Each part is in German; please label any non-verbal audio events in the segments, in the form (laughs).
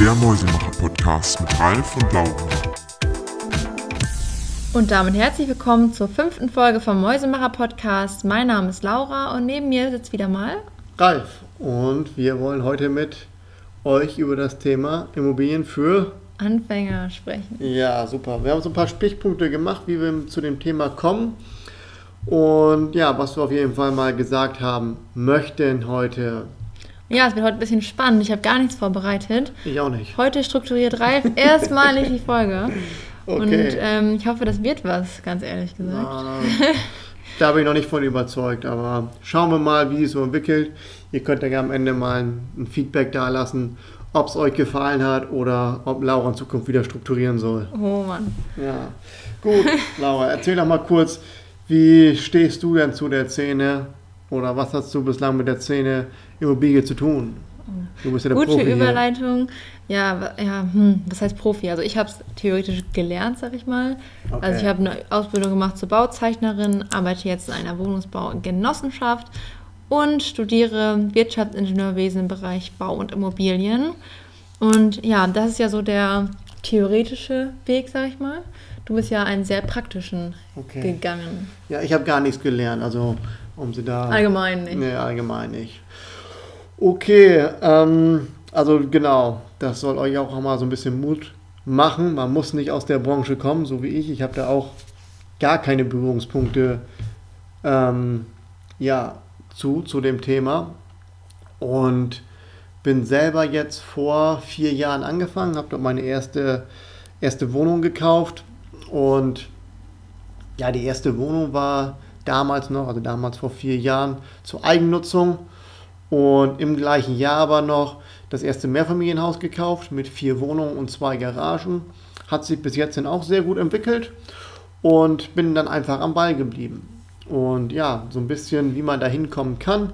Der Mäusemacher-Podcast mit Ralf und Laura. Und damit herzlich willkommen zur fünften Folge vom Mäusemacher-Podcast. Mein Name ist Laura und neben mir sitzt wieder mal Ralf. Und wir wollen heute mit euch über das Thema Immobilien für. Anfänger sprechen. Ja, super. Wir haben so ein paar Stichpunkte gemacht, wie wir zu dem Thema kommen. Und ja, was wir auf jeden Fall mal gesagt haben möchten heute. Ja, es wird heute ein bisschen spannend. Ich habe gar nichts vorbereitet. Ich auch nicht. Heute strukturiert Ralf (laughs) erstmalig die Folge. Okay. Und ähm, ich hoffe, das wird was, ganz ehrlich gesagt. Äh, da bin ich noch nicht von überzeugt, aber schauen wir mal, wie es so entwickelt. Ihr könnt ja am Ende mal ein, ein Feedback da lassen, ob es euch gefallen hat oder ob Laura in Zukunft wieder strukturieren soll. Oh Mann. Ja, gut. Laura, erzähl doch mal kurz, wie stehst du denn zu der Szene oder was hast du bislang mit der Szene Immobilie zu tun? Du bist ja der Gute Profi hier. Überleitung. Ja, wa- ja hm, was heißt Profi? Also ich habe es theoretisch gelernt, sag ich mal. Okay. Also ich habe eine Ausbildung gemacht zur Bauzeichnerin, arbeite jetzt in einer Wohnungsbaugenossenschaft und studiere Wirtschaftsingenieurwesen im Bereich Bau und Immobilien. Und ja, das ist ja so der theoretische Weg, sag ich mal. Du bist ja einen sehr praktischen Okay. gegangen. Ja, ich habe gar nichts gelernt, also um sie da. Allgemein nicht. Nee, allgemein nicht. Okay, ähm, also genau, das soll euch auch mal so ein bisschen Mut machen. Man muss nicht aus der Branche kommen, so wie ich. Ich habe da auch gar keine Berührungspunkte ähm, ja, zu, zu dem Thema. Und bin selber jetzt vor vier Jahren angefangen, habe dort meine erste, erste Wohnung gekauft. Und ja, die erste Wohnung war damals noch, also damals vor vier Jahren, zur Eigennutzung. Und im gleichen Jahr aber noch das erste Mehrfamilienhaus gekauft mit vier Wohnungen und zwei Garagen. Hat sich bis jetzt dann auch sehr gut entwickelt und bin dann einfach am Ball geblieben. Und ja, so ein bisschen, wie man da hinkommen kann,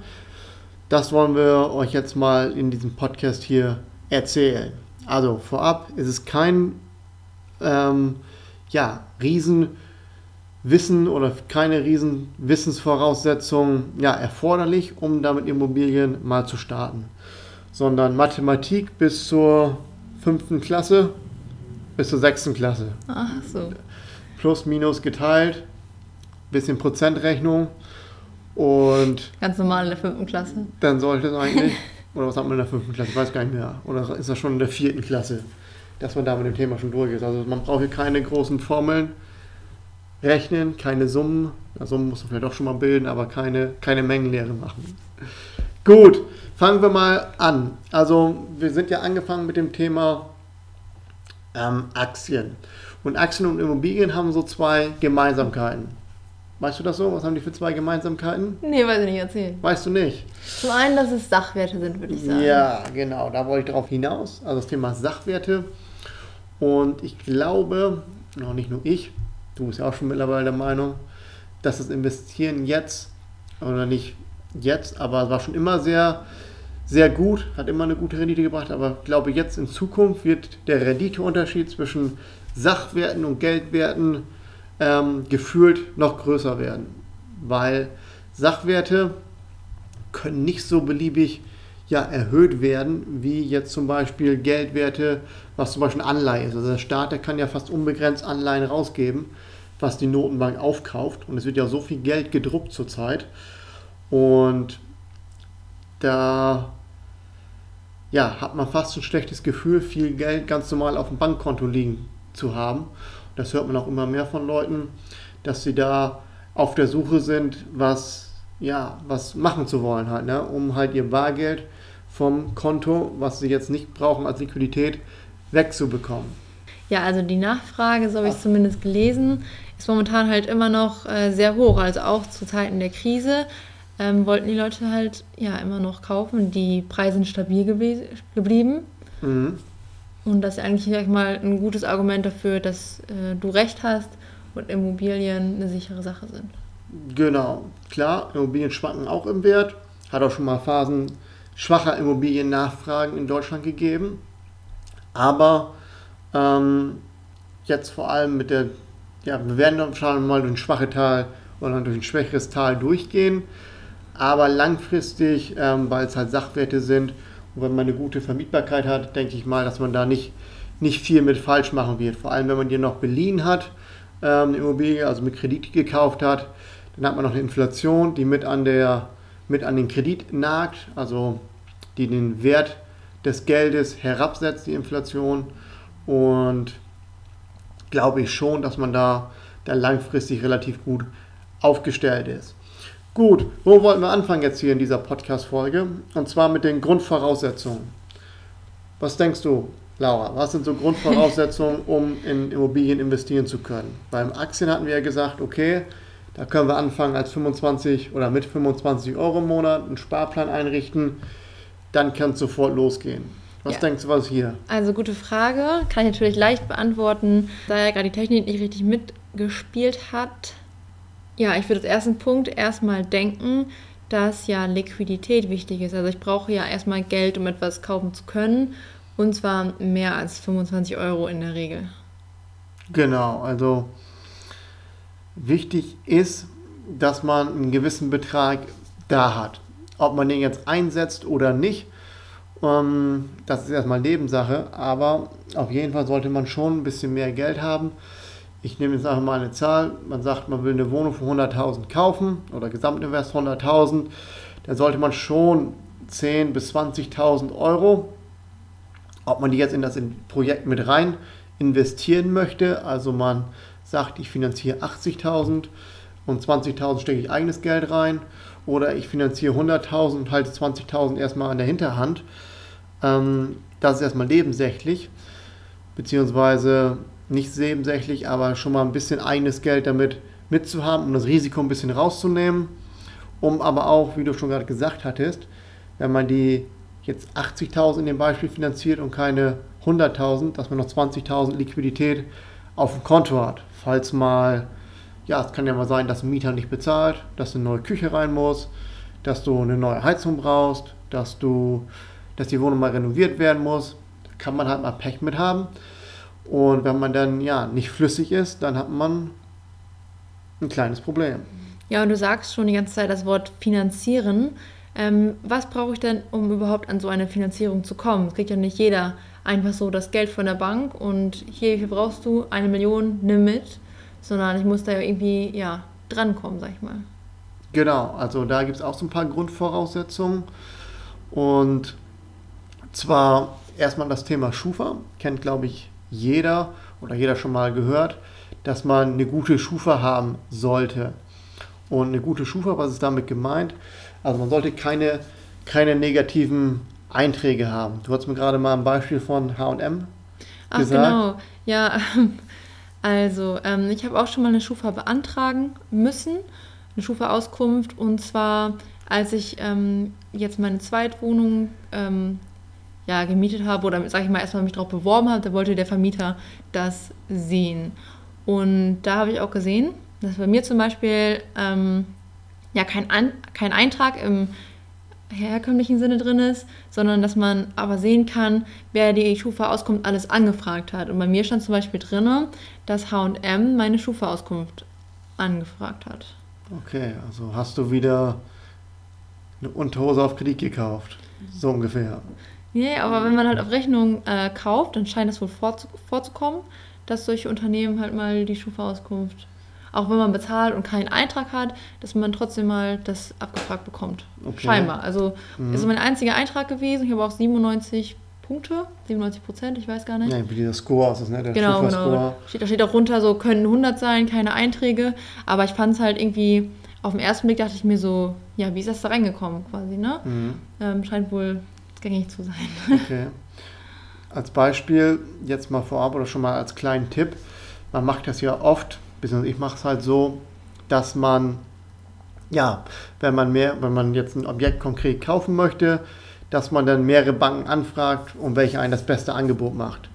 das wollen wir euch jetzt mal in diesem Podcast hier erzählen. Also vorab ist es kein ähm, ja, Riesenwissen oder keine riesen Wissensvoraussetzung ja, erforderlich, um damit Immobilien mal zu starten. Sondern Mathematik bis zur fünften Klasse, bis zur sechsten Klasse. Ach so. Plus, minus geteilt, bisschen Prozentrechnung und Ganz normal in der fünften Klasse. dann sollte es eigentlich, (laughs) oder was hat man in der fünften Klasse, ich weiß gar nicht mehr, oder ist das schon in der vierten Klasse, dass man da mit dem Thema schon durch ist. Also man braucht hier keine großen Formeln rechnen, keine Summen, ja, Summen muss man vielleicht auch schon mal bilden, aber keine, keine Mengenlehre machen. Gut, fangen wir mal an. Also wir sind ja angefangen mit dem Thema ähm, Aktien. Und Aktien und Immobilien haben so zwei Gemeinsamkeiten. Weißt du das so? Was haben die für zwei Gemeinsamkeiten? Nee, weiß ich nicht, erzählen. Weißt du nicht? Zum einen, dass es Sachwerte sind, würde ich sagen. Ja, genau, da wollte ich darauf hinaus. Also das Thema Sachwerte. Und ich glaube, noch nicht nur ich, du bist ja auch schon mittlerweile der Meinung, dass das Investieren jetzt, oder nicht jetzt, aber es war schon immer sehr, sehr gut, hat immer eine gute Rendite gebracht, aber ich glaube, jetzt in Zukunft wird der Renditeunterschied zwischen Sachwerten und Geldwerten ähm, gefühlt noch größer werden. Weil Sachwerte können nicht so beliebig ja, erhöht werden, wie jetzt zum Beispiel Geldwerte, was zum Beispiel Anleihe ist. Also der Staat, der kann ja fast unbegrenzt Anleihen rausgeben, was die Notenbank aufkauft. Und es wird ja so viel Geld gedruckt zurzeit. Und da ja, hat man fast ein schlechtes Gefühl, viel Geld ganz normal auf dem Bankkonto liegen zu haben. Das hört man auch immer mehr von Leuten, dass sie da auf der Suche sind, was, ja, was machen zu wollen halt, ne? um halt ihr Bargeld vom Konto, was sie jetzt nicht brauchen als Liquidität, wegzubekommen. Ja, also die Nachfrage, so habe ich es zumindest gelesen, ist momentan halt immer noch äh, sehr hoch. Also auch zu Zeiten der Krise ähm, wollten die Leute halt ja immer noch kaufen. Die Preise sind stabil gewe- geblieben. Mhm. Und das ist eigentlich, sag ich mal, ein gutes Argument dafür, dass äh, du recht hast und Immobilien eine sichere Sache sind. Genau, klar, Immobilien schwanken auch im Wert. Hat auch schon mal Phasen schwacher Immobiliennachfragen in Deutschland gegeben. Aber ähm, jetzt vor allem mit der, ja, wir werden schon mal durch ein schwaches Tal oder durch ein schwächeres Tal durchgehen. Aber langfristig, ähm, weil es halt Sachwerte sind Und wenn man eine gute Vermietbarkeit hat, denke ich mal, dass man da nicht, nicht viel mit falsch machen wird. Vor allem, wenn man die noch beliehen hat, ähm, Immobilie, also mit Kredit gekauft hat, dann hat man noch eine Inflation, die mit an, der, mit an den Kredit nagt, also die den Wert des Geldes herabsetzt, die Inflation. Und glaube ich schon, dass man da, da langfristig relativ gut aufgestellt ist. Gut, wo wollten wir anfangen jetzt hier in dieser Podcast-Folge? Und zwar mit den Grundvoraussetzungen. Was denkst du, Laura? Was sind so Grundvoraussetzungen, (laughs) um in Immobilien investieren zu können? Beim Aktien hatten wir ja gesagt, okay, da können wir anfangen als 25 oder mit 25 Euro im Monat einen Sparplan einrichten. Dann kann es sofort losgehen. Was ja. denkst du, was hier? Also gute Frage. Kann ich natürlich leicht beantworten, da ja gerade die Technik nicht richtig mitgespielt hat. Ja, ich würde als ersten Punkt erstmal denken, dass ja Liquidität wichtig ist. Also ich brauche ja erstmal Geld, um etwas kaufen zu können. Und zwar mehr als 25 Euro in der Regel. Genau, also wichtig ist, dass man einen gewissen Betrag da hat. Ob man den jetzt einsetzt oder nicht, ähm, das ist erstmal Nebensache, aber auf jeden Fall sollte man schon ein bisschen mehr Geld haben. Ich nehme jetzt einfach mal eine Zahl. Man sagt, man will eine Wohnung für 100.000 kaufen oder Gesamtinvest 100.000. Da sollte man schon 10.000 bis 20.000 Euro, ob man die jetzt in das Projekt mit rein investieren möchte. Also man sagt, ich finanziere 80.000 und 20.000 stecke ich eigenes Geld rein. Oder ich finanziere 100.000 und halte 20.000 erstmal an der Hinterhand. Ähm, das ist erstmal nebensächlich, beziehungsweise nicht nebensächlich, aber schon mal ein bisschen eigenes Geld damit mitzuhaben, um das Risiko ein bisschen rauszunehmen, um aber auch, wie du schon gerade gesagt hattest, wenn man die jetzt 80.000 in dem Beispiel finanziert und keine 100.000, dass man noch 20.000 Liquidität auf dem Konto hat, falls mal, ja, es kann ja mal sein, dass ein Mieter nicht bezahlt, dass eine neue Küche rein muss, dass du eine neue Heizung brauchst, dass du dass die Wohnung mal renoviert werden muss. Da kann man halt mal Pech mit haben. Und wenn man dann ja nicht flüssig ist, dann hat man ein kleines Problem. Ja, und du sagst schon die ganze Zeit das Wort finanzieren. Ähm, was brauche ich denn, um überhaupt an so eine Finanzierung zu kommen? Es kriegt ja nicht jeder einfach so das Geld von der Bank und hier, wie viel brauchst du? Eine Million, nimm mit. Sondern ich muss da irgendwie, ja, drankommen, sag ich mal. Genau, also da gibt es auch so ein paar Grundvoraussetzungen. Und zwar erstmal das Thema Schufa, kennt glaube ich jeder oder jeder schon mal gehört, dass man eine gute Schufa haben sollte. Und eine gute Schufa, was ist damit gemeint? Also man sollte keine, keine negativen Einträge haben. Du hast mir gerade mal ein Beispiel von HM Ach gesagt. genau, ja. (laughs) Also ähm, ich habe auch schon mal eine Schufa beantragen müssen, eine Schufa-Auskunft. Und zwar, als ich ähm, jetzt meine Zweitwohnung ähm, ja, gemietet habe oder, sage ich mal, erstmal mich darauf beworben habe, da wollte der Vermieter das sehen. Und da habe ich auch gesehen, dass bei mir zum Beispiel ähm, ja kein, An kein Eintrag im herkömmlichen Sinne drin ist, sondern dass man aber sehen kann, wer die Schufa-Auskunft alles angefragt hat. Und bei mir stand zum Beispiel drin, dass HM meine Schufa-Auskunft angefragt hat. Okay, also hast du wieder eine Unterhose auf Kredit gekauft. So ungefähr. Nee, aber wenn man halt auf Rechnung äh, kauft, dann scheint es wohl vorzu vorzukommen, dass solche Unternehmen halt mal die Schufa-Auskunft, auch wenn man bezahlt und keinen Eintrag hat, dass man trotzdem mal das abgefragt bekommt. Okay. Scheinbar. Also mhm. ist mein einziger Eintrag gewesen. Ich habe auch 97 Punkte, 97 Prozent, ich weiß gar nicht. Ja, wie dieser Score ist das, ne? Der genau, genau. Steht, da steht auch runter, so können 100 sein, keine Einträge. Aber ich fand es halt irgendwie, auf den ersten Blick dachte ich mir so, ja, wie ist das da reingekommen quasi, ne? Mhm. Ähm, scheint wohl gängig zu sein. (laughs) Okay. Als Beispiel, jetzt mal vorab oder schon mal als kleinen Tipp, man macht das ja oft, ich mache es halt so, dass man, ja, wenn man mehr, wenn man jetzt ein Objekt konkret kaufen möchte, dass man dann mehrere Banken anfragt und welche einen das beste Angebot macht.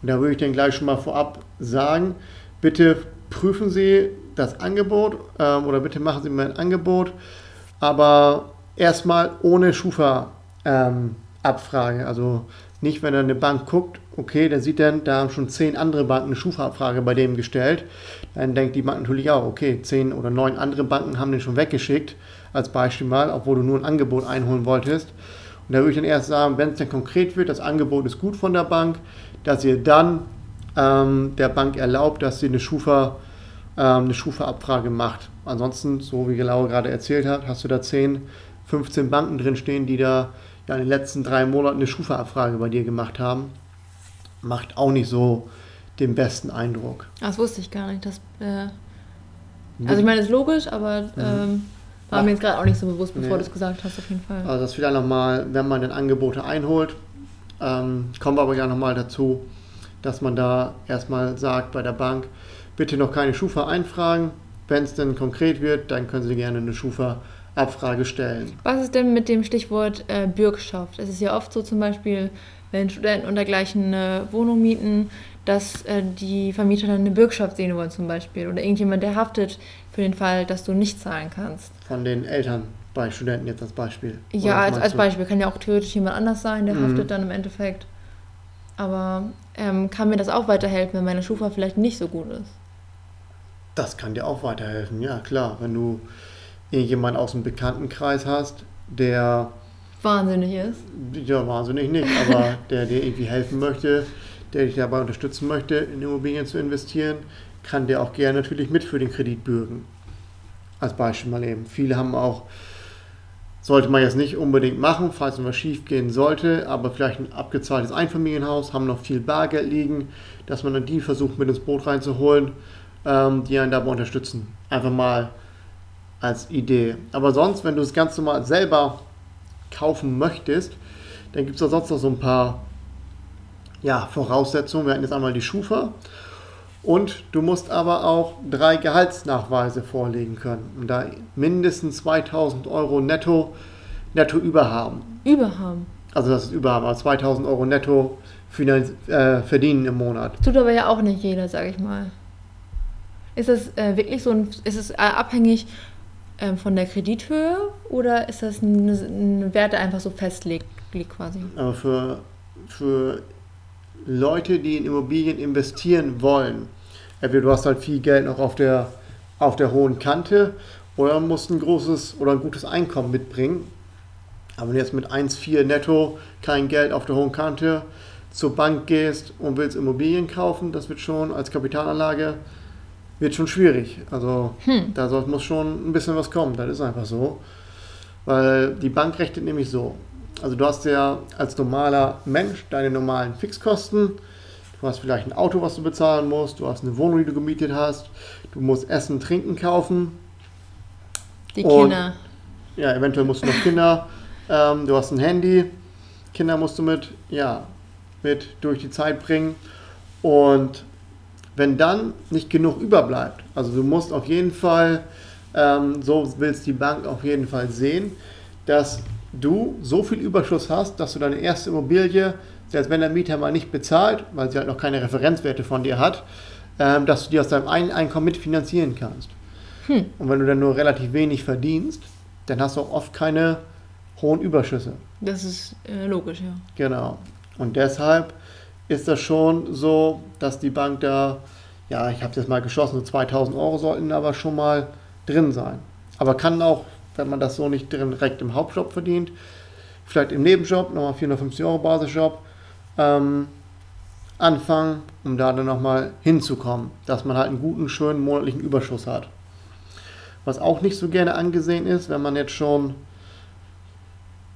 Und da würde ich dann gleich schon mal vorab sagen, bitte prüfen Sie das Angebot ähm, oder bitte machen Sie mir ein Angebot, aber erstmal ohne Schufa ähm. Also nicht, wenn er eine Bank guckt, okay, dann sieht er, da haben schon zehn andere Banken eine Schufa-Abfrage bei dem gestellt. Dann denkt die Bank natürlich auch, okay, zehn oder neun andere Banken haben den schon weggeschickt, als Beispiel mal, obwohl du nur ein Angebot einholen wolltest. Und da würde ich dann erst sagen, wenn es dann konkret wird, das Angebot ist gut von der Bank, dass ihr dann ähm, der Bank erlaubt, dass sie eine Schufa, ähm, eine Schufa-Abfrage macht. Ansonsten, so wie Laura gerade erzählt hat, hast du da 10, 15 Banken drin stehen, die da ja in den letzten drei Monaten eine Schufa-Abfrage bei dir gemacht haben. Macht auch nicht so den besten Eindruck. Das wusste ich gar nicht. Das, äh, also ich meine, das ist logisch, aber ähm, war mir jetzt gerade auch nicht so bewusst, bevor Nee. du es gesagt hast, auf jeden Fall. Also das vielleicht nochmal, wenn man dann Angebote einholt, ähm, kommen wir aber ja nochmal dazu, dass man da erstmal sagt bei der Bank, bitte noch keine Schufa einfragen. Wenn es denn konkret wird, dann können Sie gerne eine Schufa-Abfrage stellen. Was ist denn mit dem Stichwort äh, Bürgschaft? Es ist ja oft so zum Beispiel, wenn Studenten und dergleichen eine Wohnung mieten, dass äh, die Vermieter dann eine Bürgschaft sehen wollen zum Beispiel. Oder irgendjemand, der haftet für den Fall, dass du nicht zahlen kannst. Von den Eltern bei Studenten jetzt als Beispiel. Ja, als, als? Beispiel. Kann ja auch theoretisch jemand anders sein, der Mhm. haftet dann im Endeffekt. Aber ähm, kann mir das auch weiterhelfen, wenn meine Schufa vielleicht nicht so gut ist? Das kann dir auch weiterhelfen, ja klar. Wenn du irgendjemand aus dem Bekanntenkreis hast, der Wahnsinnig ist. Ja, wahnsinnig nicht, aber der dir irgendwie helfen möchte, der dich dabei unterstützen möchte, in Immobilien zu investieren, kann der auch gerne natürlich mit für den Kredit bürgen. Als Beispiel mal eben. Viele haben auch, sollte man jetzt nicht unbedingt machen, falls was schief gehen sollte, aber vielleicht ein abgezahltes Einfamilienhaus, haben noch viel Bargeld liegen, dass man dann die versucht mit ins Boot reinzuholen, ähm, die einen dabei unterstützen. Einfach mal als Idee. Aber sonst, wenn du es ganz normal selber kaufen möchtest, dann gibt es da sonst noch so ein paar ja, Voraussetzungen. Wir hatten jetzt einmal die Schufa und du musst aber auch drei Gehaltsnachweise vorlegen können und da mindestens 2000 Euro netto, netto überhaben. Überhaben. Also das ist überhaben, aber 2000 Euro netto äh, verdienen im Monat. Tut aber ja auch nicht jeder, sag ich mal. Ist das äh, wirklich so ein, ist es äh, abhängig ähm, von der Kredithöhe oder ist das ein, ein Wert, der einfach so festlegt quasi? Aber für, für Leute, die in Immobilien investieren wollen, entweder du hast halt viel Geld noch auf der, auf der hohen Kante oder musst ein großes oder ein gutes Einkommen mitbringen. Aber wenn du jetzt mit 1,4 netto kein Geld auf der hohen Kante zur Bank gehst und willst Immobilien kaufen, das wird schon als Kapitalanlage wird schon schwierig. Also da soll, muss schon ein bisschen was kommen, das ist einfach so. Weil die Bank rechnet nämlich so. Also du hast ja als normaler Mensch deine normalen Fixkosten. Du hast vielleicht ein Auto, was du bezahlen musst. Du hast eine Wohnung, die du gemietet hast. Du musst Essen, Trinken kaufen. Die Und- Kinder. Ja, eventuell musst du noch Kinder. Ähm, du hast ein Handy. Kinder musst du mit, ja, mit durch die Zeit bringen. Und wenn dann nicht genug überbleibt, also du musst auf jeden Fall, ähm, so willst die Bank auf jeden Fall sehen, dass du so viel Überschuss hast, dass du deine erste Immobilie, selbst wenn der Mieter mal nicht bezahlt, weil sie halt noch keine Referenzwerte von dir hat, ähm, dass du die aus deinem Einkommen mitfinanzieren kannst. Und wenn du dann nur relativ wenig verdienst, dann hast du auch oft keine hohen Überschüsse. Das ist äh, logisch, ja. Genau. Und deshalb ist das schon so, dass die Bank da, ja, ich habe es jetzt mal geschossen, so 2000 Euro sollten aber schon mal drin sein. Aber kann auch, wenn man das so nicht direkt im Hauptjob verdient, vielleicht im Nebenjob, nochmal 450 Euro Basisjob, ähm, anfangen, um da dann nochmal hinzukommen, dass man halt einen guten, schönen monatlichen Überschuss hat. Was auch nicht so gerne angesehen ist, wenn man jetzt schon,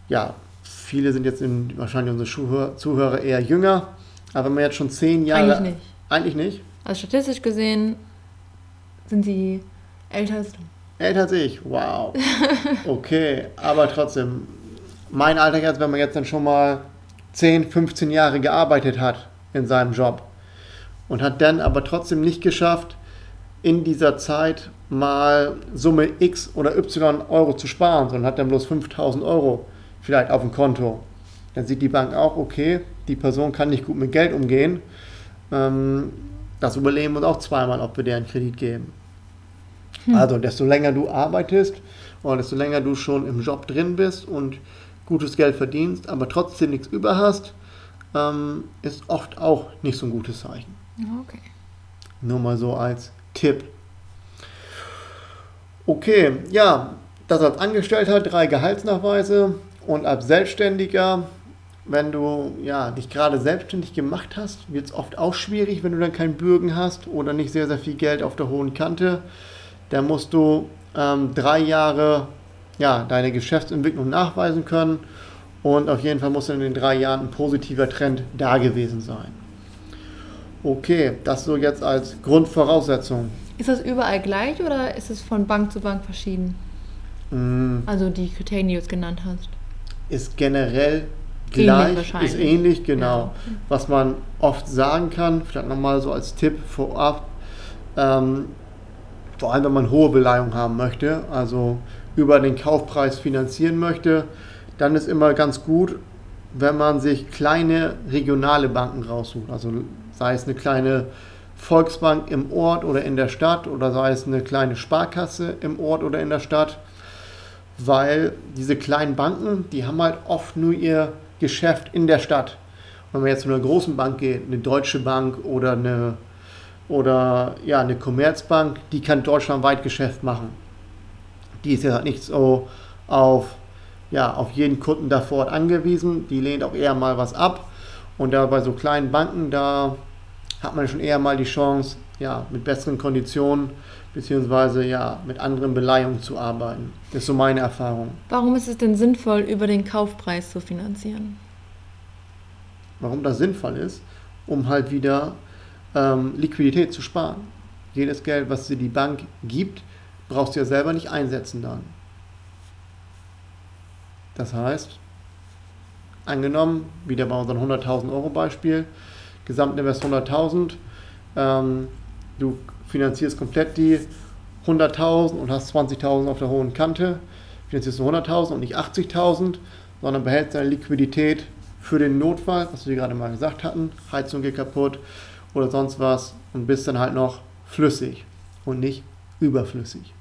ja, viele sind jetzt in, wahrscheinlich unsere Zuhörer eher jünger, aber wenn man jetzt schon zehn Jahre. Eigentlich nicht. Eigentlich nicht. Also statistisch gesehen sind sie älter als du. Älter als ich, wow. (laughs) Okay, aber trotzdem, mein Alter jetzt, wenn man jetzt dann schon mal 10, 15 Jahre gearbeitet hat in seinem Job und hat dann aber trotzdem nicht geschafft, in dieser Zeit mal Summe X oder Y Euro zu sparen, sondern hat dann bloß 5000 Euro vielleicht auf dem Konto. Dann sieht die Bank auch, okay, die Person kann nicht gut mit Geld umgehen. Ähm, das überlegen wir uns auch zweimal, ob wir deren Kredit geben. Also desto länger du arbeitest und desto länger du schon im Job drin bist und gutes Geld verdienst, aber trotzdem nichts über hast, ähm, ist oft auch nicht so ein gutes Zeichen. Okay. Nur mal so als Tipp. Okay, ja, das als Angestellter, drei Gehaltsnachweise und als Selbstständiger, wenn du ja, dich gerade selbstständig gemacht hast, wird es oft auch schwierig, wenn du dann keinen Bürgen hast oder nicht sehr, sehr viel Geld auf der hohen Kante. Da musst du ähm, drei Jahre ja, deine Geschäftsentwicklung nachweisen können und auf jeden Fall muss in den drei Jahren ein positiver Trend da gewesen sein. Okay, das so jetzt als Grundvoraussetzung. Ist das überall gleich oder ist es von Bank zu Bank verschieden? Mm, Also die Kriterien, die du jetzt genannt hast. Ist generell gleich, ist ähnlich, genau. Ja. Was man oft sagen kann, vielleicht nochmal so als Tipp vorab, ähm, vor allem wenn man hohe Beleihung haben möchte, also über den Kaufpreis finanzieren möchte, dann ist immer ganz gut, wenn man sich kleine regionale Banken raussucht. Also sei es eine kleine Volksbank im Ort oder in der Stadt oder sei es eine kleine Sparkasse im Ort oder in der Stadt, weil diese kleinen Banken, die haben halt oft nur ihr Geschäft in der Stadt. Wenn man jetzt zu einer großen Bank geht, eine Deutsche Bank oder eine, oder, ja, eine Commerzbank, die kann deutschlandweit Geschäft machen. Die ist ja nicht so auf, ja, auf jeden Kunden da vor Ort angewiesen. Die lehnt auch eher mal was ab. Und da bei so kleinen Banken, da hat man schon eher mal die Chance, ja, mit besseren Konditionen beziehungsweise ja, mit anderen Beleihungen zu arbeiten. Das ist so meine Erfahrung. Warum ist es denn sinnvoll, über den Kaufpreis zu finanzieren? Warum das sinnvoll ist, um halt wieder ähm, Liquidität zu sparen. Jedes Geld, was dir die Bank gibt, brauchst du ja selber nicht einsetzen dann. Das heißt, angenommen, wieder bei unserem 100.000 Euro Beispiel, Gesamtinvest 100.000, ähm, du finanzierst komplett die 100.000 und hast 20.000 auf der hohen Kante, finanzierst du 100.000 und nicht 80.000, sondern behältst deine Liquidität für den Notfall, was wir gerade mal gesagt hatten, Heizung geht kaputt oder sonst was und bist dann halt noch flüssig und nicht überflüssig.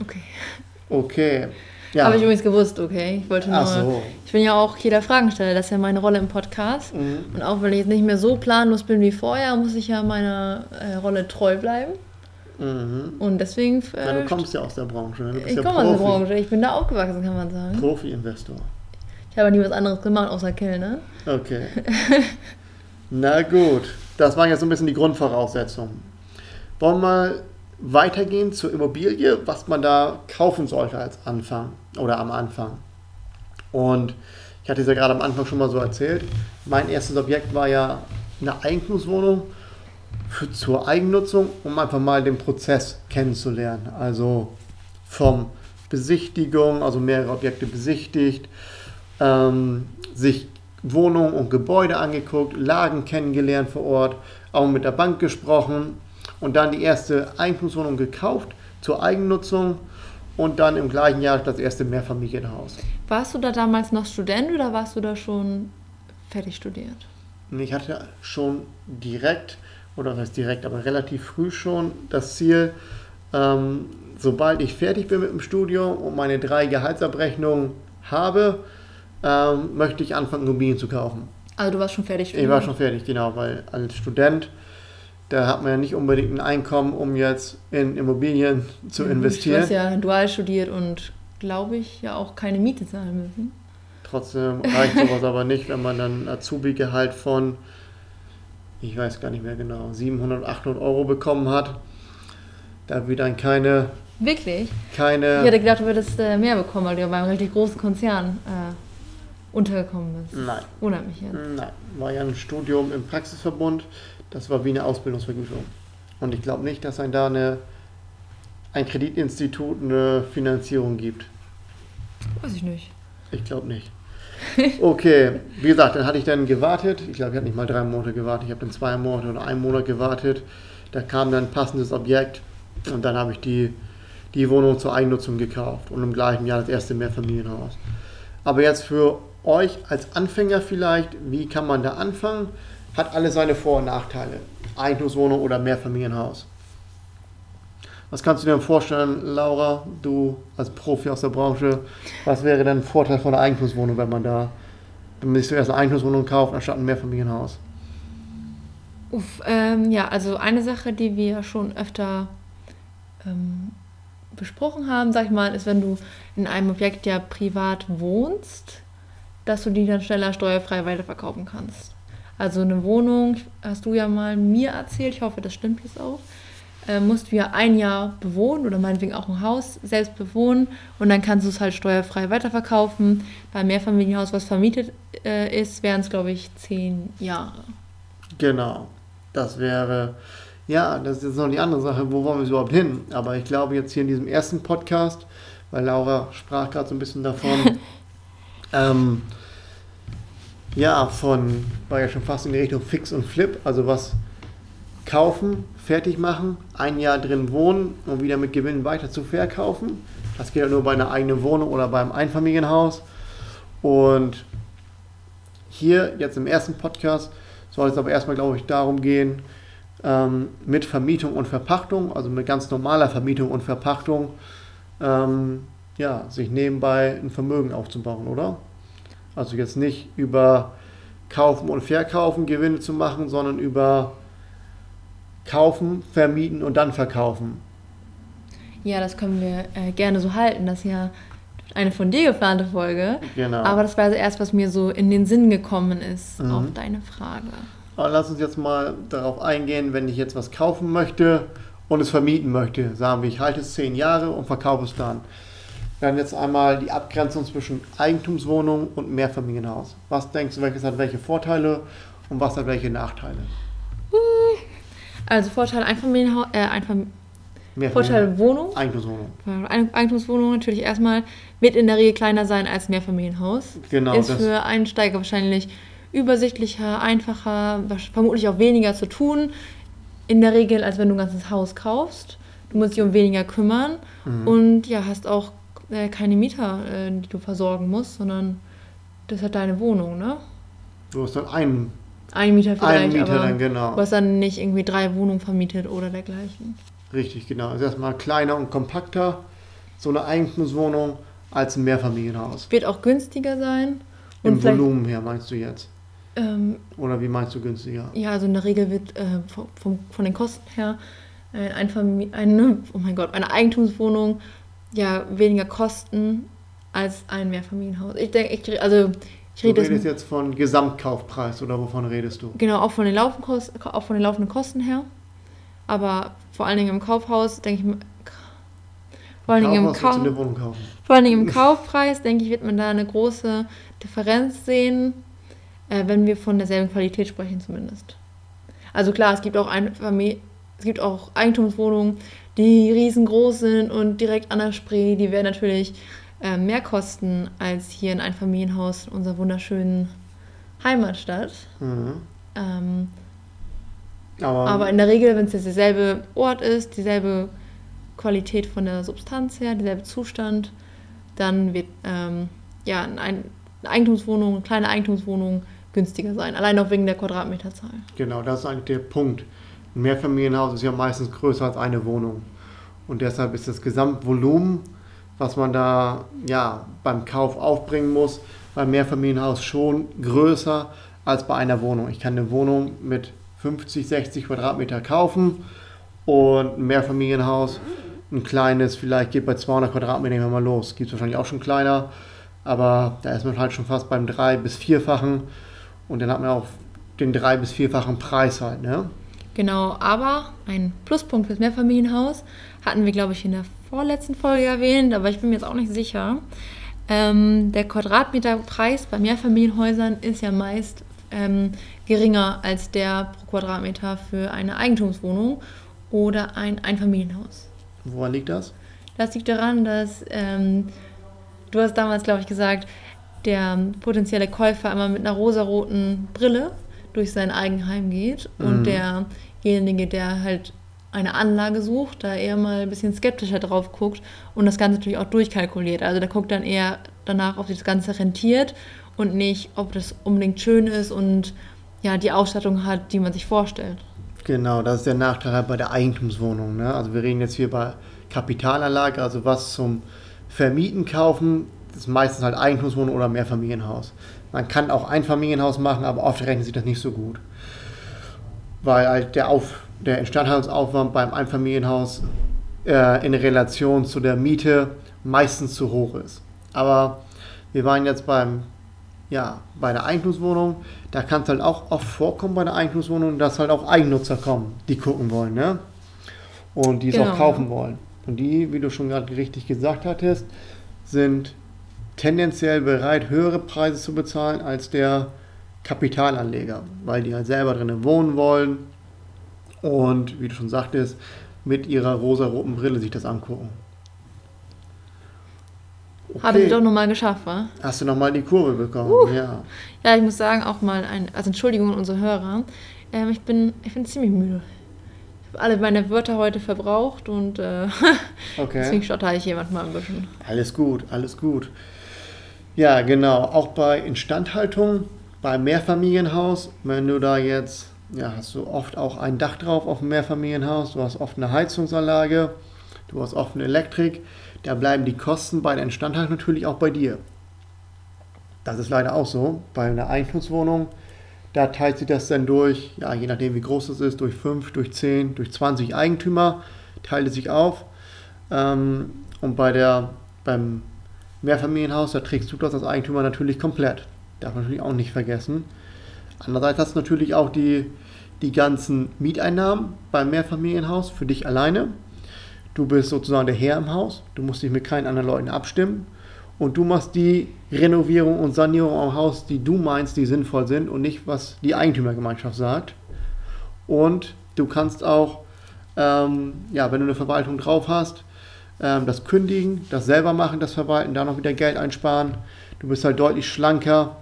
Okay. Okay. Ja. Habe ich übrigens gewusst, okay. Ich wollte nur. So. Ich bin ja auch jeder Fragensteller, das ist ja meine Rolle im Podcast. Mhm. Und auch wenn ich jetzt nicht mehr so planlos bin wie vorher, muss ich ja meiner äh, Rolle treu bleiben. Mhm. Und deswegen. Ja, du Äh, kommst ja aus der Branche. ne? Du bist ich ja komme aus der. Branche, ich bin da aufgewachsen, kann man sagen. Profi-Investor. Ich habe nie was anderes gemacht außer Kellner. Okay. (laughs) Na gut, das waren jetzt so ein bisschen die Grundvoraussetzungen. Wollen wir mal weitergehen zur Immobilie, was man da kaufen sollte als Anfang oder am Anfang. Und ich hatte es ja gerade am Anfang schon mal so erzählt. Mein erstes Objekt war ja eine Eigentumswohnung für, zur Eigennutzung, um einfach mal den Prozess kennenzulernen. Also vom Besichtigung, also mehrere Objekte besichtigt, ähm, sich Wohnungen und Gebäude angeguckt, Lagen kennengelernt vor Ort, auch mit der Bank gesprochen und dann die erste Eigentumswohnung gekauft zur Eigennutzung und dann im gleichen Jahr das erste Mehrfamilienhaus. Warst du da damals noch Student oder warst du da schon fertig studiert? Ich hatte schon direkt, oder was heißt direkt, aber relativ früh schon das Ziel, ähm, sobald ich fertig bin mit dem Studium und meine drei Gehaltsabrechnungen habe, ähm, möchte ich anfangen, Immobilien zu kaufen. Also du warst schon fertig Ich war schon fertig, genau, weil als Student, da hat man ja nicht unbedingt ein Einkommen, um jetzt in Immobilien zu Du investieren. hast ja dual studiert und glaube ich ja auch keine Miete zahlen müssen. Trotzdem reicht sowas aber nicht, wenn man dann ein Azubi-Gehalt von, ich weiß gar nicht mehr genau, 700, 800 Euro bekommen hat. Da wir dann keine, Wirklich? keine Ich hätte gedacht, du würdest äh, mehr bekommen, weil du ja bei einem richtig großen Konzern äh, untergekommen bist. nein, Wundert mich jetzt. nein, war ja ein Studium im Praxisverbund, das war wie eine Ausbildungsvergütung. Und ich glaube nicht, dass ein da eine, ein Kreditinstitut eine Finanzierung gibt. Weiß ich nicht. Ich glaube nicht. Okay, wie gesagt, dann hatte ich dann gewartet. Ich glaube, ich hatte nicht mal drei Monate gewartet. Ich habe dann zwei Monate oder einen Monat gewartet. Da kam dann ein passendes Objekt und dann habe ich die, die Wohnung zur Eigennutzung gekauft und im gleichen Jahr das erste Mehrfamilienhaus. Aber jetzt für euch als Anfänger vielleicht, wie kann man da anfangen? Hat alles seine Vor- und Nachteile. Eigentumswohnung oder Mehrfamilienhaus. Was kannst du dir vorstellen, Laura, du als Profi aus der Branche, was wäre denn ein Vorteil von einer Eigentumswohnung, wenn man da, wenn man sich zuerst eine Eigentumswohnung kauft, anstatt ein Mehrfamilienhaus? Uff, ähm, ja, also eine Sache, die wir schon öfter ähm, besprochen haben, sag ich mal, ist, wenn du in einem Objekt ja privat wohnst, dass du die dann schneller steuerfrei weiterverkaufen kannst. Also eine Wohnung, hast du ja mal mir erzählt, ich hoffe, das stimmt jetzt auch, äh, musst du ja ein Jahr bewohnen oder meinetwegen auch ein Haus selbst bewohnen und dann kannst du es halt steuerfrei weiterverkaufen. Beim Mehrfamilienhaus, was vermietet äh, ist, wären es, glaube ich, zehn Jahre. Genau. Das wäre, ja, das ist jetzt noch die andere Sache, wo wollen wir überhaupt hin? Aber ich glaube jetzt hier in diesem ersten Podcast, weil Laura sprach gerade so ein bisschen davon, (laughs) ähm, ja, von, war ja schon fast in die Richtung Fix und Flip, also was kaufen, fertig machen, ein Jahr drin wohnen und wieder mit Gewinn weiter zu verkaufen. Das geht ja nur bei einer eigenen Wohnung oder beim Einfamilienhaus. Und hier jetzt im ersten Podcast soll es aber erstmal, glaube ich, darum gehen, ähm, mit Vermietung und Verpachtung, also mit ganz normaler Vermietung und Verpachtung, ähm, ja, sich nebenbei ein Vermögen aufzubauen, oder? Also jetzt nicht über Kaufen und Verkaufen Gewinne zu machen, sondern über Kaufen, Vermieten und dann Verkaufen. Ja, das können wir äh, gerne so halten. Das ist ja eine von dir geplante Folge. Genau. Aber das war also erst, was mir so in den Sinn gekommen ist Mhm. auf deine Frage. Aber lass uns jetzt mal darauf eingehen, wenn ich jetzt was kaufen möchte und es vermieten möchte. Sagen wir, ich halte es zehn Jahre und verkaufe es dann. Dann jetzt einmal die Abgrenzung zwischen Eigentumswohnung und Mehrfamilienhaus. Was denkst du, welches hat welche Vorteile und was hat welche Nachteile? Also Vorteil Einfamilienhaus, äh, Einfam Mehrfamilien- Vorteil Wohnung. Eigentumswohnung. Eigentumswohnung natürlich erstmal wird in der Regel kleiner sein als Mehrfamilienhaus. Genau, Ist für Einsteiger wahrscheinlich übersichtlicher, einfacher, vermutlich auch weniger zu tun. In der Regel, als wenn du ein ganzes Haus kaufst. Du musst dich um weniger kümmern Mhm. und ja, hast auch äh, keine Mieter, äh, die du versorgen musst, sondern das hat deine Wohnung, ne? Du hast dann einen, Ein Mieter vielleicht, einen Mieter dann, genau. du hast dann nicht irgendwie drei Wohnungen vermietet oder dergleichen. Richtig, genau. Also erstmal kleiner und kompakter, so eine Eigentumswohnung als ein Mehrfamilienhaus. Wird auch günstiger sein. Im Volumen her meinst du jetzt? Ähm, Oder wie meinst du günstiger? Ja, also in der Regel wird äh, vom, vom, von den Kosten her äh, ein Famili- eine, oh mein Gott, eine Eigentumswohnung ja weniger kosten als ein Mehrfamilienhaus. Ich denke, ich, also ich Du rede redest jetzt von Gesamtkaufpreis oder wovon redest du? genau auch von den laufenden Kosten, auch von den laufenden Kosten her, aber vor allen Dingen im Kaufhaus denke ich, vor allen Dingen im du Kauf, vor allen Dingen im (laughs) Kaufpreis denke ich wird man da eine große Differenz sehen, äh, wenn wir von derselben Qualität sprechen zumindest. Also klar, es gibt auch ein Famili- es gibt auch Eigentumswohnungen, die riesengroß sind und direkt an der Spree, die werden natürlich äh, mehr kosten als hier in ein Familienhaus in unserer wunderschönen Heimatstadt. Mhm. Ähm, Aber, aber in der Regel, wenn es jetzt derselbe Ort ist, dieselbe Qualität von der Substanz her, derselbe Zustand, dann wird ähm, ja ein, eine Eigentumswohnung, eine kleine Eigentumswohnung günstiger sein. Allein auch wegen der Quadratmeterzahl. genau, das ist eigentlich der Punkt. Ein Mehrfamilienhaus ist ja meistens größer als eine Wohnung. Und deshalb ist das Gesamtvolumen, was man da ja, beim Kauf aufbringen muss, beim Mehrfamilienhaus schon größer als bei einer Wohnung. Ich kann eine Wohnung mit 50, 60 Quadratmeter kaufen und ein Mehrfamilienhaus, ein kleines, vielleicht geht bei 200 Quadratmetern mal los. Gibt es wahrscheinlich auch schon kleiner, aber da ist man halt schon fast beim drei- bis vierfachen und dann hat man auch den drei- bis vierfachen Preis halt. Ne? Genau, aber ein Pluspunkt fürs Mehrfamilienhaus hatten wir, glaube ich, in der vorletzten Folge erwähnt, aber ich bin mir jetzt auch nicht sicher. Ähm, der Quadratmeterpreis bei Mehrfamilienhäusern ist ja meist ähm, geringer als der pro Quadratmeter für eine Eigentumswohnung oder ein Einfamilienhaus. Woran liegt das? Das liegt daran, dass ähm, du hast damals, glaube ich, gesagt, der potenzielle Käufer immer mit einer rosaroten Brille durch sein Eigenheim geht und Mhm. derjenige, der halt eine Anlage sucht, da eher mal ein bisschen skeptischer drauf guckt und das Ganze natürlich auch durchkalkuliert. Also der guckt dann eher danach, ob sich das Ganze rentiert und nicht, ob das unbedingt schön ist und ja, die Ausstattung hat, die man sich vorstellt. Genau, das ist der Nachteil halt bei der Eigentumswohnung. Ne? Also wir reden jetzt hier bei Kapitalanlage, also was zum Vermieten kaufen, ist meistens halt Eigentumswohnung oder Mehrfamilienhaus. Man kann auch Einfamilienhaus machen, aber oft rechnet sich das nicht so gut. Weil halt der, Auf, der Instandhaltungsaufwand beim Einfamilienhaus äh, in Relation zu der Miete meistens zu hoch ist. Aber wir waren jetzt beim, ja, bei der Eigentumswohnung, da kann es halt auch oft vorkommen bei der Eigentumswohnung, dass halt auch Eigennutzer kommen, die gucken wollen, ne? Und die es Genau. auch kaufen wollen. Und die, wie du schon gerade richtig gesagt hattest, sind tendenziell bereit, höhere Preise zu bezahlen als der Kapitalanleger, weil die halt selber drinnen wohnen wollen und, wie du schon sagtest, mit ihrer rosa-roten Brille sich das angucken. Habe ich doch nochmal geschafft, wa? Hast du nochmal die Kurve bekommen? Ja. Ja, ich muss sagen, auch mal ein, also Entschuldigung an unsere Hörer. Ähm, ich bin, ich bin ziemlich müde. Alle meine Wörter heute verbraucht und äh, (laughs) deswegen Okay. stotter ich hier manchmal ein bisschen. Alles gut, alles gut. Ja, genau. Auch bei Instandhaltung, bei Mehrfamilienhaus, wenn du da jetzt, ja, hast du oft auch ein Dach drauf auf dem Mehrfamilienhaus, du hast oft eine Heizungsanlage, du hast oft eine Elektrik, da bleiben die Kosten bei der Instandhaltung natürlich auch bei dir. Das ist leider auch so. Bei einer Eigentumswohnung, da teilt sich das dann durch, ja, je nachdem wie groß es ist, durch 5, durch 10, durch 20 Eigentümer, teilt es sich auf. Ähm, und bei der, beim Mehrfamilienhaus, da trägst du das als Eigentümer natürlich komplett. Darf man natürlich auch nicht vergessen. Andererseits hast du natürlich auch die, die ganzen Mieteinnahmen beim Mehrfamilienhaus für dich alleine. Du bist sozusagen der Herr im Haus. Du musst dich mit keinen anderen Leuten abstimmen. Und du machst die Renovierung und Sanierung am Haus, die du meinst, die sinnvoll sind und nicht, was die Eigentümergemeinschaft sagt. Und du kannst auch, ähm, ja, wenn du eine Verwaltung drauf hast, ähm, das kündigen, das selber machen, das Verwalten, da noch wieder Geld einsparen. Du bist halt deutlich schlanker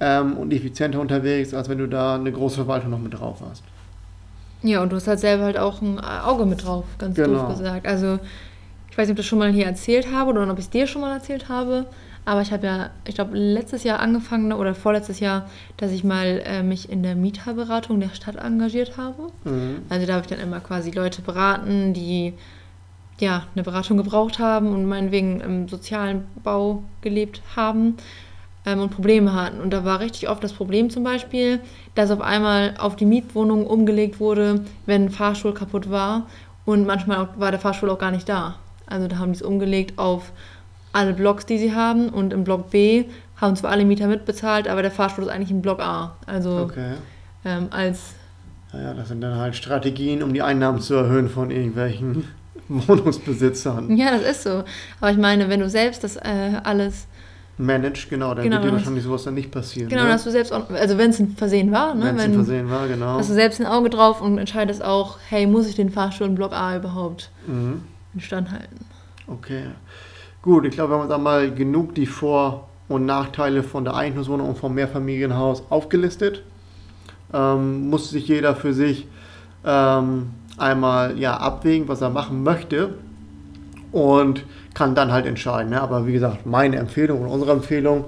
ähm, und effizienter unterwegs, als wenn du da eine große Verwaltung noch mit drauf hast. Ja, und du hast halt selber halt auch ein Auge mit drauf, ganz Genau. doof gesagt. Also, ich weiß nicht, ob ich das schon mal hier erzählt habe oder ob ich es dir schon mal erzählt habe. Aber ich habe ja, ich glaube, letztes Jahr angefangen oder vorletztes Jahr, dass ich mal äh, mich in der Mieterberatung der Stadt engagiert habe. Mhm. Also da habe ich dann immer quasi Leute beraten, die ja eine Beratung gebraucht haben und meinetwegen im sozialen Bau gelebt haben ähm, und Probleme hatten. Und da war richtig oft das Problem zum Beispiel, dass auf einmal auf die Mietwohnung umgelegt wurde, wenn ein Fahrstuhl kaputt war und manchmal war der Fahrstuhl auch gar nicht da. Also da haben die es umgelegt auf alle Blocks, die sie haben und im Block B haben zwar alle Mieter mitbezahlt, aber der Fahrstuhl ist eigentlich im Block A. Also Okay. ähm, als Ja, ja, das sind dann halt Strategien, um die Einnahmen zu erhöhen von irgendwelchen (laughs) Wohnungsbesitzern. Ja, das ist so. Aber ich meine, wenn du selbst das äh, alles, Managed, genau, dann Genau, wird dir wahrscheinlich sowas dann nicht passieren. genau, ne? dass du selbst, auch, also wenn es ein Versehen war, ne, Wenn es ein Versehen war, genau. hast du selbst ein Auge drauf und entscheidest auch, hey, muss ich den Fahrstuhl in Block A überhaupt Mhm. Instand halten? Okay. Gut, ich glaube, wir haben uns einmal genug die Vor- und Nachteile von der Eigentumswohnung und vom Mehrfamilienhaus aufgelistet. Ähm, muss sich jeder für sich ähm, einmal ja, abwägen, was er machen möchte und kann dann halt entscheiden. Ne? Aber wie gesagt, meine Empfehlung und unsere Empfehlung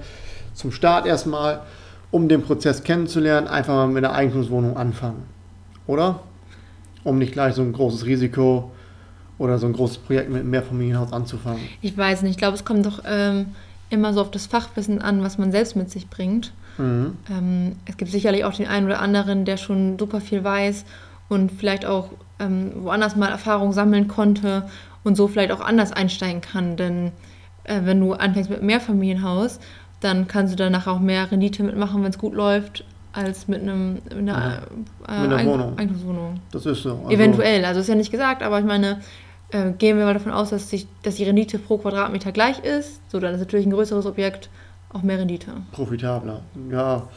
zum Start erstmal, um den Prozess kennenzulernen, einfach mal mit einer Eigentumswohnung anfangen. Oder? Um nicht gleich so ein großes Risiko oder so ein großes Projekt mit einem Mehrfamilienhaus anzufangen. Ich weiß nicht, ich glaube, es kommt doch ähm, immer so auf das Fachwissen an, was man selbst mit sich bringt. Mhm. Ähm, es gibt sicherlich auch den einen oder anderen, der schon super viel weiß und vielleicht auch ähm, woanders mal Erfahrung sammeln konnte und so vielleicht auch anders einsteigen kann. Denn äh, wenn du anfängst mit einem Mehrfamilienhaus, dann kannst du danach auch mehr Rendite mitmachen, wenn es gut läuft, als mit, einem, mit einer, äh, Mit einer Wohnung. Eigentumswohnung. Das ist so. Also, Eventuell, also ist ja nicht gesagt, aber ich meine, äh, gehen wir mal davon aus, dass, sich, dass die Rendite pro Quadratmeter gleich ist, so dann ist natürlich ein größeres Objekt auch mehr Rendite. Profitabler. Ja,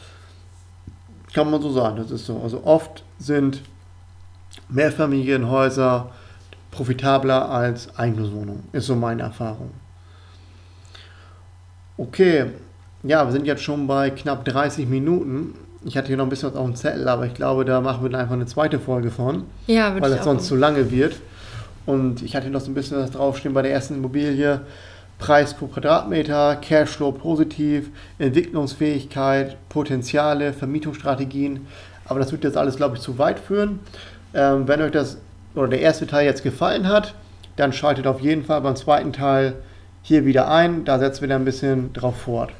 kann man so sagen, das ist so. Also oft sind Mehrfamilienhäuser profitabler als Eigentumswohnungen. Ist so meine Erfahrung. Okay, ja, wir sind jetzt schon bei knapp 30 Minuten. Ich hatte hier noch ein bisschen was auf dem Zettel, aber ich glaube, da machen wir dann einfach eine zweite Folge von. Ja, weil das sonst zu lange wird. Und ich hatte noch so ein bisschen was draufstehen bei der ersten Immobilie. Preis pro Quadratmeter, Cashflow positiv, Entwicklungsfähigkeit, Potenziale, Vermietungsstrategien. Aber das wird jetzt alles, glaube ich, zu weit führen. Ähm, wenn euch das oder der erste Teil jetzt gefallen hat, dann schaltet auf jeden Fall beim zweiten Teil hier wieder ein. Da setzen wir dann ein bisschen drauf fort.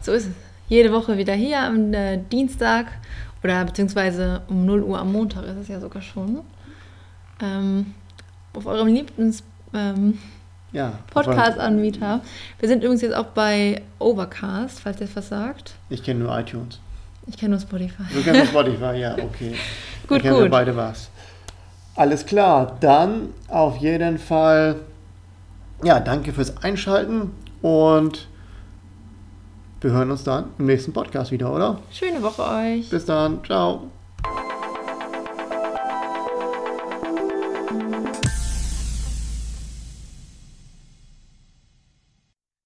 So ist es. Jede Woche wieder hier am äh, Dienstag oder beziehungsweise um 0 Uhr am Montag ist es ja sogar schon. Ähm, auf eurem Lieblings ähm, Ja. Podcast-Anbieter. Wir sind übrigens jetzt auch bei Overcast, falls ihr was sagt. Ich kenne nur iTunes. Ich kenne nur Spotify. Du kennst (laughs) Spotify, ja, okay. Gut, Dann kennen wir gut. beide was. Alles klar, dann auf jeden Fall, ja, danke fürs Einschalten und wir hören uns dann im nächsten Podcast wieder, oder? Schöne Woche euch. Bis dann, ciao.